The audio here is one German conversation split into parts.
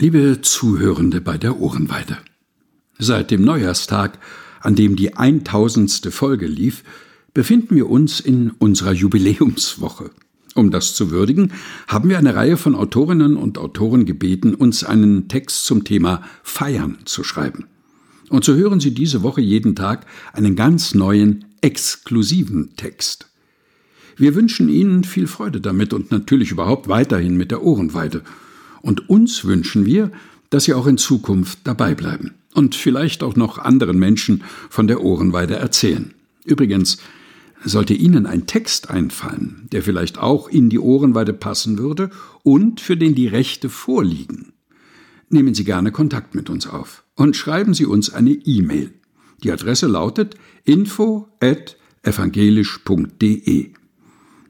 Liebe Zuhörende bei der Ohrenweide. Seit dem Neujahrstag, an dem die eintausendste Folge lief, befinden wir uns in unserer Jubiläumswoche. Um das zu würdigen, haben wir eine Reihe von Autorinnen und Autoren gebeten, uns einen Text zum Thema Feiern zu schreiben. Und so hören Sie diese Woche jeden Tag einen ganz neuen, exklusiven Text. Wir wünschen Ihnen viel Freude damit und natürlich überhaupt weiterhin mit der Ohrenweide – und uns wünschen wir, dass Sie auch in Zukunft dabei bleiben und vielleicht auch noch anderen Menschen von der Ohrenweide erzählen. Übrigens, sollte Ihnen ein Text einfallen, der vielleicht auch in die Ohrenweide passen würde und für den die Rechte vorliegen, nehmen Sie gerne Kontakt mit uns auf und schreiben Sie uns eine E-Mail. Die Adresse lautet info@evangelisch.de.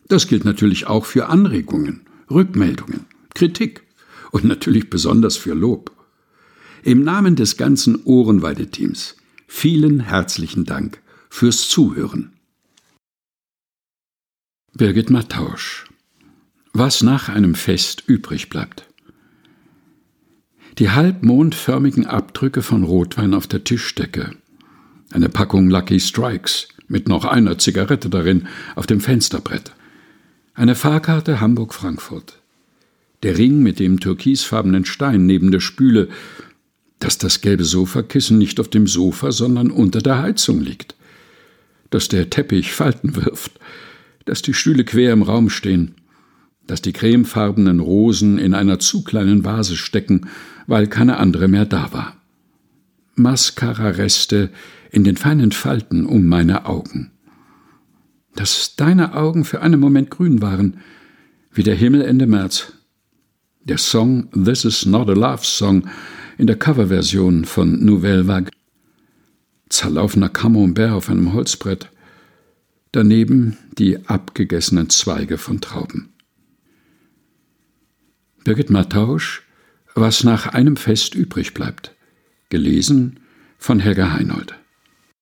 Das gilt natürlich auch für Anregungen, Rückmeldungen, Kritik und natürlich besonders für Lob. Im Namen des ganzen Ohrenweide-Teams vielen herzlichen Dank fürs Zuhören. Birgit Mattausch Was nach einem Fest übrig bleibt. Die halbmondförmigen Abdrücke von Rotwein auf der Tischdecke, eine Packung Lucky Strikes mit noch einer Zigarette darin auf dem Fensterbrett, eine Fahrkarte Hamburg-Frankfurt, der Ring mit dem türkisfarbenen Stein neben der Spüle, dass das gelbe Sofakissen nicht auf dem Sofa, sondern unter der Heizung liegt, dass der Teppich Falten wirft, dass die Stühle quer im Raum stehen, dass die cremefarbenen Rosen in einer zu kleinen Vase stecken, weil keine andere mehr da war. Mascara-Reste in den feinen Falten um meine Augen. Dass deine Augen für einen Moment grün waren, wie der Himmel Ende März, der Song This Is Not a Love Song in der Coverversion von Nouvelle Vague. Zerlaufener Camembert auf einem Holzbrett. Daneben die abgegessenen Zweige von Trauben. Birgit Mattausch, Was nach einem Fest übrig bleibt. Gelesen von Helga Heinold.